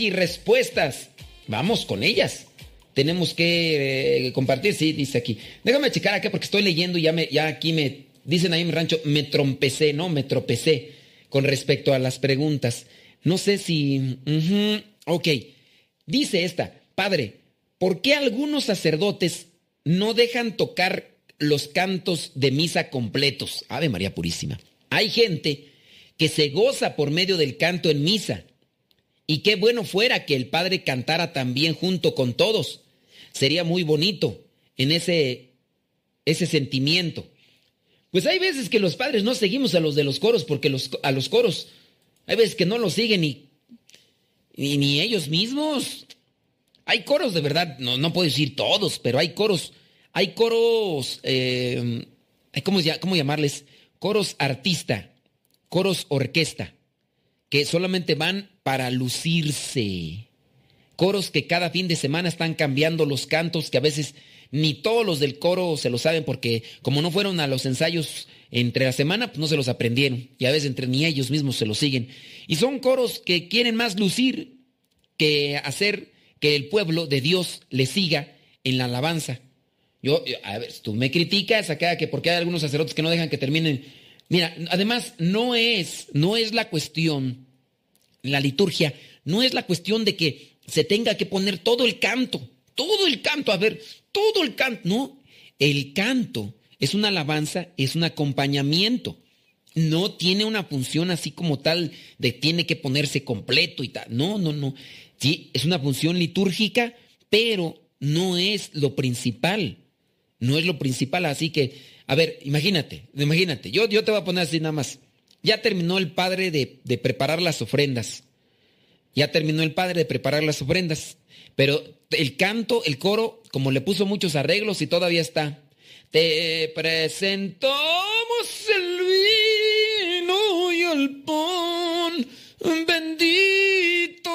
Speaker 4: Y respuestas. Vamos con ellas. Tenemos que eh, compartir, sí, dice aquí. Déjame checar acá porque estoy leyendo y ya, me, ya aquí me dicen ahí en mi rancho, me trompecé, ¿no? Me tropecé con respecto a las preguntas. No sé si... ok. Dice esta, padre, ¿por qué algunos sacerdotes no dejan tocar los cantos de misa completos? Ave María Purísima. Hay gente que se goza por medio del canto en misa. Y qué bueno fuera que el Padre cantara también junto con todos. Sería muy bonito en ese, ese sentimiento. Pues hay veces que los padres no seguimos a los de los coros porque a los coros hay veces que no los siguen ni, ni, ellos mismos. Hay coros de verdad, no, no puedo decir todos, pero hay coros, hay coros, eh, ¿cómo, ¿cómo llamarles? Coros artista, coros orquesta, que solamente van para lucirse. Coros que cada fin de semana están cambiando los cantos, que a veces ni todos los del coro se lo saben porque como no fueron a los ensayos entre la semana, pues no se los aprendieron. Y a veces entre ni ellos mismos se los siguen. Y son coros que quieren más lucir que hacer que el pueblo de Dios le siga en la alabanza. Yo, a ver, tú me criticas acá que porque hay algunos sacerdotes que no dejan que terminen. Mira, además no es, no es la cuestión, la liturgia, no es la cuestión de que se tenga que poner todo el canto, todo el canto, a ver, todo el canto, no, el canto es una alabanza, es un acompañamiento. no tiene una función así como tal de tiene que ponerse completo y tal. No, no, no. Sí, es una función litúrgica, pero no es lo principal. No es lo principal, así que, a ver, imagínate, imagínate, yo, yo te voy a poner así nada más. Ya terminó el padre de, preparar las ofrendas. Ya terminó el padre de preparar las ofrendas. Pero el canto, el coro, como le puso muchos arreglos y todavía está. Te presentamos el vino y el pan. Bendito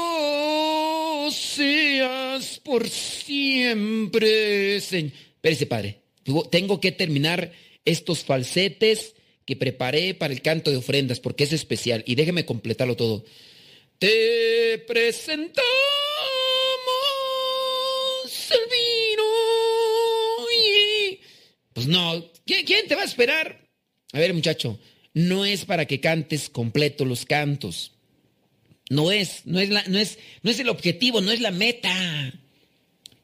Speaker 4: seas por siempre, Señor. Espérese, padre. Tengo que terminar estos falsetes que preparé para el canto de ofrendas porque es especial. Y déjeme completarlo todo. Te presentamos el vino. Pues no, ¿quién te va a esperar? A ver, muchacho, no es para que cantes completo los cantos. No es, no es, la, no es, no es el objetivo, no es la meta.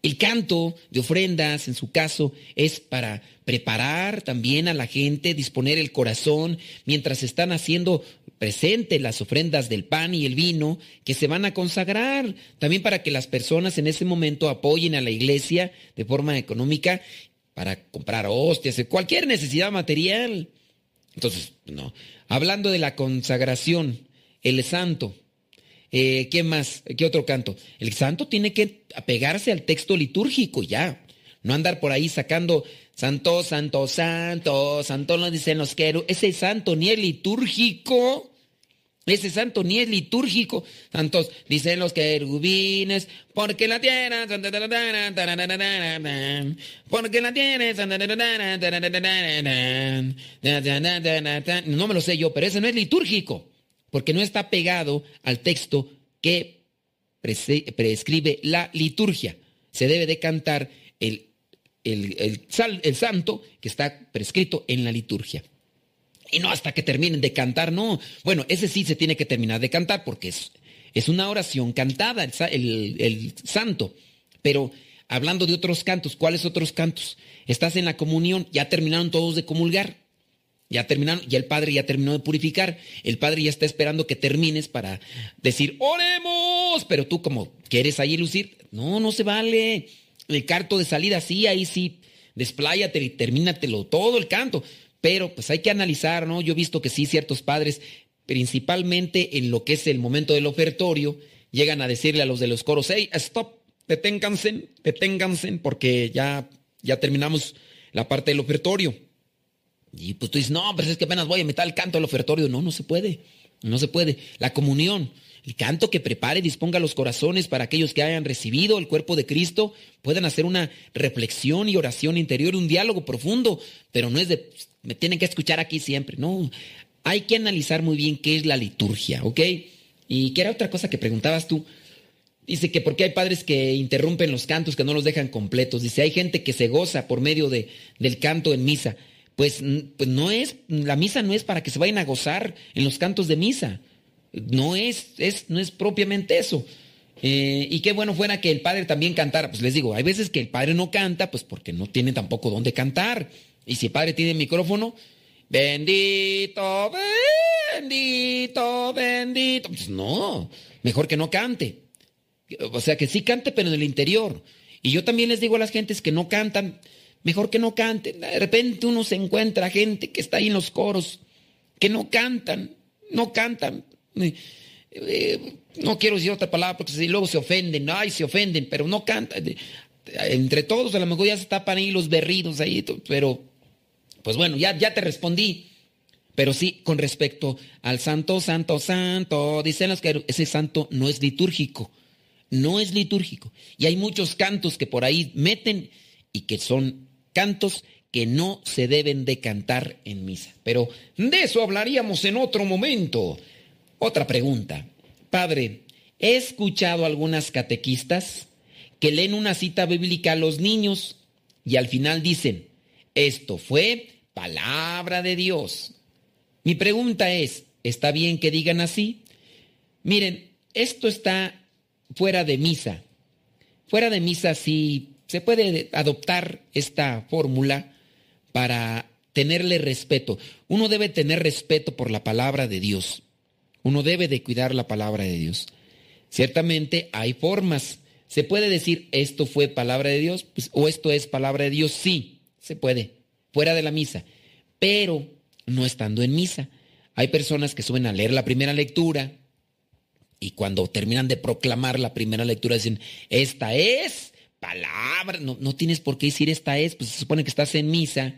Speaker 4: El canto de ofrendas, en su caso, es para preparar también a la gente, disponer el corazón mientras están haciendo presente las ofrendas del pan y el vino que se van a consagrar, también para que las personas en ese momento apoyen a la iglesia de forma económica para comprar hostias, cualquier necesidad material. Entonces, no. Hablando de la consagración, el santo, eh, ¿Qué más? ¿Qué otro canto? El santo tiene que apegarse al texto litúrgico ya. No andar por ahí sacando santo, santo, santo, santo, lo dicen los querubines. Ese santo ni es litúrgico. Ese santo ni es litúrgico. Santos dicen los querubines, porque la tierra, porque la tierra, no me lo sé yo, pero ese no es litúrgico porque no está pegado al texto que prescribe la liturgia. Se debe de cantar el, el, santo que está prescrito en la liturgia. Y no hasta que terminen de cantar, no. Bueno, ese sí se tiene que terminar de cantar porque es, es una oración cantada, el, el santo. Pero hablando de otros cantos, ¿cuáles otros cantos? Estás en la comunión, ya terminaron todos de comulgar. Ya terminaron, ya el Padre ya terminó de purificar. El Padre ya está esperando que termines para decir, oremos. Pero tú como quieres ahí lucir, no, no se vale. El canto de salida, sí, ahí sí, despláyate y termínatelo todo el canto. Pero pues hay que analizar, ¿no? Yo he visto que sí, ciertos padres, principalmente en lo que es el momento del ofertorio, llegan a decirle a los de los coros, hey, stop, deténganse, deténganse, porque ya, ya terminamos la parte del ofertorio. Y pues tú dices, no, pero es que apenas voy a meter el canto al ofertorio. No, no se puede. No se puede. La comunión, el canto que prepare y disponga los corazones para aquellos que hayan recibido el cuerpo de Cristo, puedan hacer una reflexión y oración interior, un diálogo profundo, pero no es de, me tienen que escuchar aquí siempre. No, hay que analizar muy bien qué es la liturgia, ¿ok? Y qué era otra cosa que preguntabas tú. Dice que porque hay padres que interrumpen los cantos, que no los dejan completos. Dice, hay gente que se goza por medio de, del canto en misa pues, pues no es, la misa no es para que se vayan a gozar en los cantos de misa. No es, es, no es propiamente eso. Eh, y qué bueno fuera que el padre también cantara. Pues les digo, hay veces que el padre no canta, pues porque no tiene tampoco dónde cantar. Y si el padre tiene micrófono, bendito, bendito, bendito. Pues no, mejor que no cante. O sea, que sí cante, pero en el interior. Y yo también les digo a las gentes que no cantan, mejor que no canten. De repente uno se encuentra gente que está ahí en los coros, que no cantan, no cantan. Eh, eh, no quiero decir otra palabra porque si luego se ofenden, ay, se ofenden, pero no cantan. Entre todos a lo mejor ya se tapan ahí los berridos ahí, pero pues bueno, ya, ya te respondí. Pero sí, con respecto al santo, santo, santo, dicen los que ese santo no es litúrgico, no es litúrgico. Y hay muchos cantos que por ahí meten y que son cantos que no se deben de cantar en misa. Pero de eso hablaríamos en otro momento. Otra pregunta. Padre, he escuchado algunas catequistas que leen una cita bíblica a los niños y al final dicen, esto fue palabra de Dios. Mi pregunta es, ¿está bien que digan así? Miren, esto está fuera de misa. Fuera de misa sí se puede adoptar esta fórmula para tenerle respeto. Uno debe tener respeto por la palabra de Dios. Uno debe de cuidar la palabra de Dios. Ciertamente hay formas. ¿Se puede decir esto fue palabra de Dios? Pues, o esto es palabra de Dios. Sí, se puede. Fuera de la misa. Pero no estando en misa. Hay personas que suben a leer la primera lectura y cuando terminan de proclamar la primera lectura dicen, esta es palabra. No, no tienes por qué decir esta es, pues se supone que estás en misa.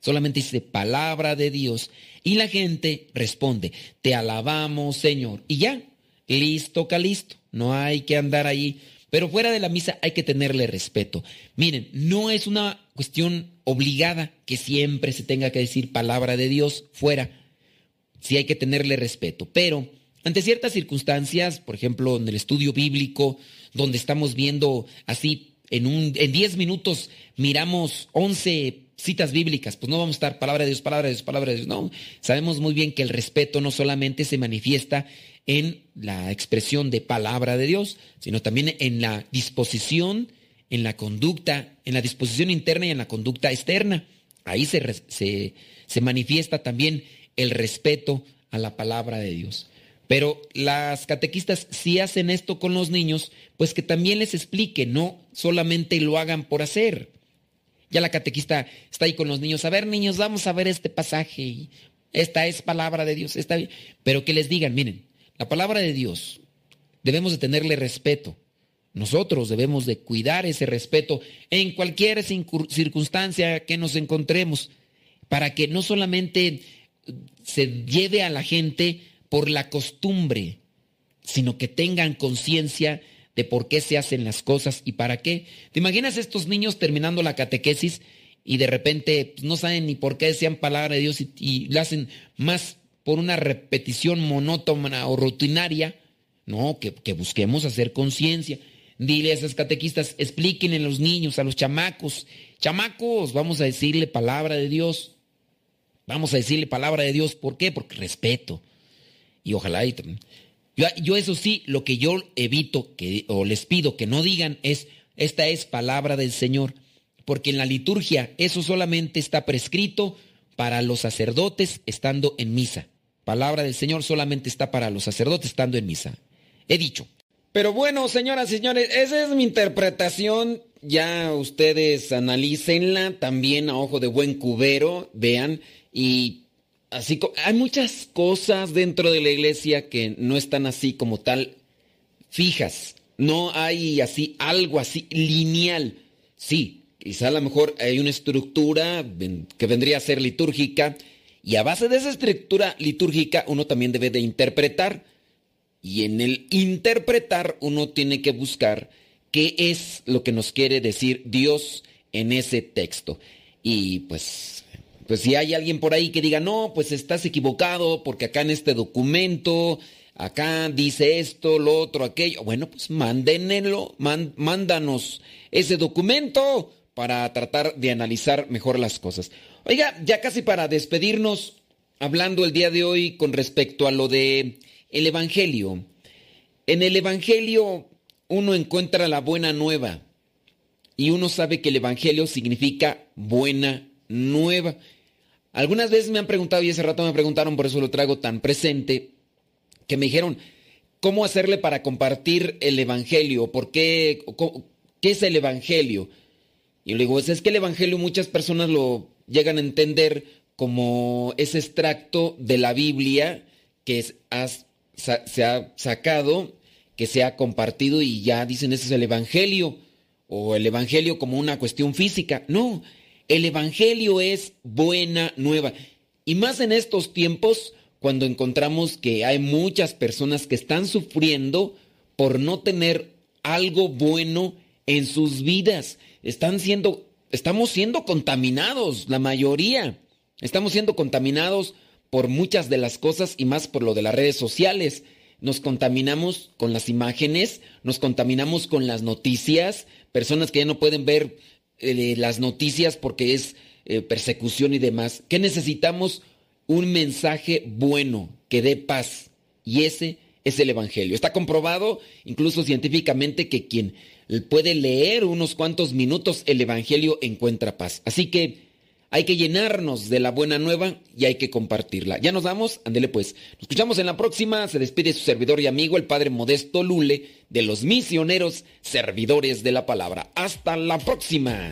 Speaker 4: Solamente dice palabra de Dios. Y la gente responde, te alabamos Señor. Y ya, listo, calisto. No hay que andar ahí. Pero fuera de la misa hay que tenerle respeto. Miren, no es una cuestión obligada que siempre se tenga que decir palabra de Dios fuera. Sí hay que tenerle respeto. Pero ante ciertas circunstancias, por ejemplo, en el estudio bíblico, donde estamos viendo así, en, un, en 10 minutos miramos 11 citas bíblicas, pues no vamos a estar palabra de Dios, palabra de Dios, palabra de Dios. No, sabemos muy bien que el respeto no solamente se manifiesta en la expresión de palabra de Dios, sino también en la disposición, en la conducta, en la disposición interna y en la conducta externa. Ahí se, se, se manifiesta también el respeto a la palabra de Dios. Pero las catequistas si hacen esto con los niños, pues que también les explique, no solamente lo hagan por hacer. Ya la catequista está ahí con los niños. A ver, niños, vamos a ver este pasaje. Esta es palabra de Dios. Está bien. Pero que les digan, miren, la palabra de Dios debemos de tenerle respeto. Nosotros debemos de cuidar ese respeto en cualquier circunstancia que nos encontremos, para que no solamente se lleve a la gente por la costumbre, sino que tengan conciencia de por qué se hacen las cosas y para qué. ¿Te imaginas estos niños terminando la catequesis y de repente pues, no saben ni por qué decían palabra de Dios y, lo hacen más por una repetición monótona o rutinaria? No, que, que busquemos hacer conciencia. Dile a esas catequistas, explíquenle a los niños, a los chamacos, chamacos, vamos a decirle palabra de Dios. Vamos a decirle palabra de Dios. ¿Por qué? Porque respeto. Y ojalá. Y, yo, eso sí, lo que yo evito que, o les pido que no digan es, esta es palabra del Señor. Porque en la liturgia eso solamente está prescrito para los sacerdotes estando en misa. Palabra del Señor solamente está para los sacerdotes estando en misa. He dicho. Pero bueno, señoras y señores, esa es mi interpretación. Ya ustedes analícenla también a ojo de buen cubero, vean. Y así hay muchas cosas dentro de la iglesia que no están así como tal fijas. No hay así algo así lineal. Sí, quizá a lo mejor hay una estructura que vendría a ser litúrgica y a base de esa estructura litúrgica uno también debe de interpretar. Y en el interpretar uno tiene que buscar qué es lo que nos quiere decir Dios en ese texto. Y pues pues si hay alguien por ahí que diga, no, pues estás equivocado porque acá en este documento, acá dice esto, lo otro, aquello, bueno, pues mándenlo, mándanos ese documento para tratar de analizar mejor las cosas. Oiga, ya casi para despedirnos, hablando el día de hoy con respecto a lo de el Evangelio. En el Evangelio uno encuentra la buena nueva y uno sabe que el Evangelio significa buena nueva. Algunas veces me han preguntado, y ese rato me preguntaron, por eso lo traigo tan presente, que me dijeron, ¿cómo hacerle para compartir el Evangelio? ¿Por qué? ¿Qué es el Evangelio? Y le digo, pues es que el Evangelio muchas personas lo llegan a entender como ese extracto de la Biblia que se ha sacado, que se ha compartido y ya dicen, ese es el Evangelio, o el Evangelio como una cuestión física. No, el Evangelio es buena nueva. Y más en estos tiempos, cuando encontramos que hay muchas personas que están sufriendo por no tener algo bueno en sus vidas. Están siendo, estamos siendo contaminados, la mayoría. Estamos siendo contaminados por muchas de las cosas y más por lo de las redes sociales. Nos contaminamos con las imágenes, nos contaminamos con las noticias, personas que ya no pueden ver eh, las noticias porque es eh, persecución y demás. ¿Qué necesitamos? Un mensaje bueno que dé paz. Y ese es el Evangelio. Está comprobado incluso científicamente que quien puede leer unos cuantos minutos el Evangelio encuentra paz. Así que
Speaker 13: hay que llenarnos de la buena nueva y hay que compartirla. Ya nos vamos, ándele pues. Nos escuchamos en la próxima. Se despide su servidor y amigo, el Padre Modesto Lule, de los misioneros servidores de la palabra. Hasta la próxima.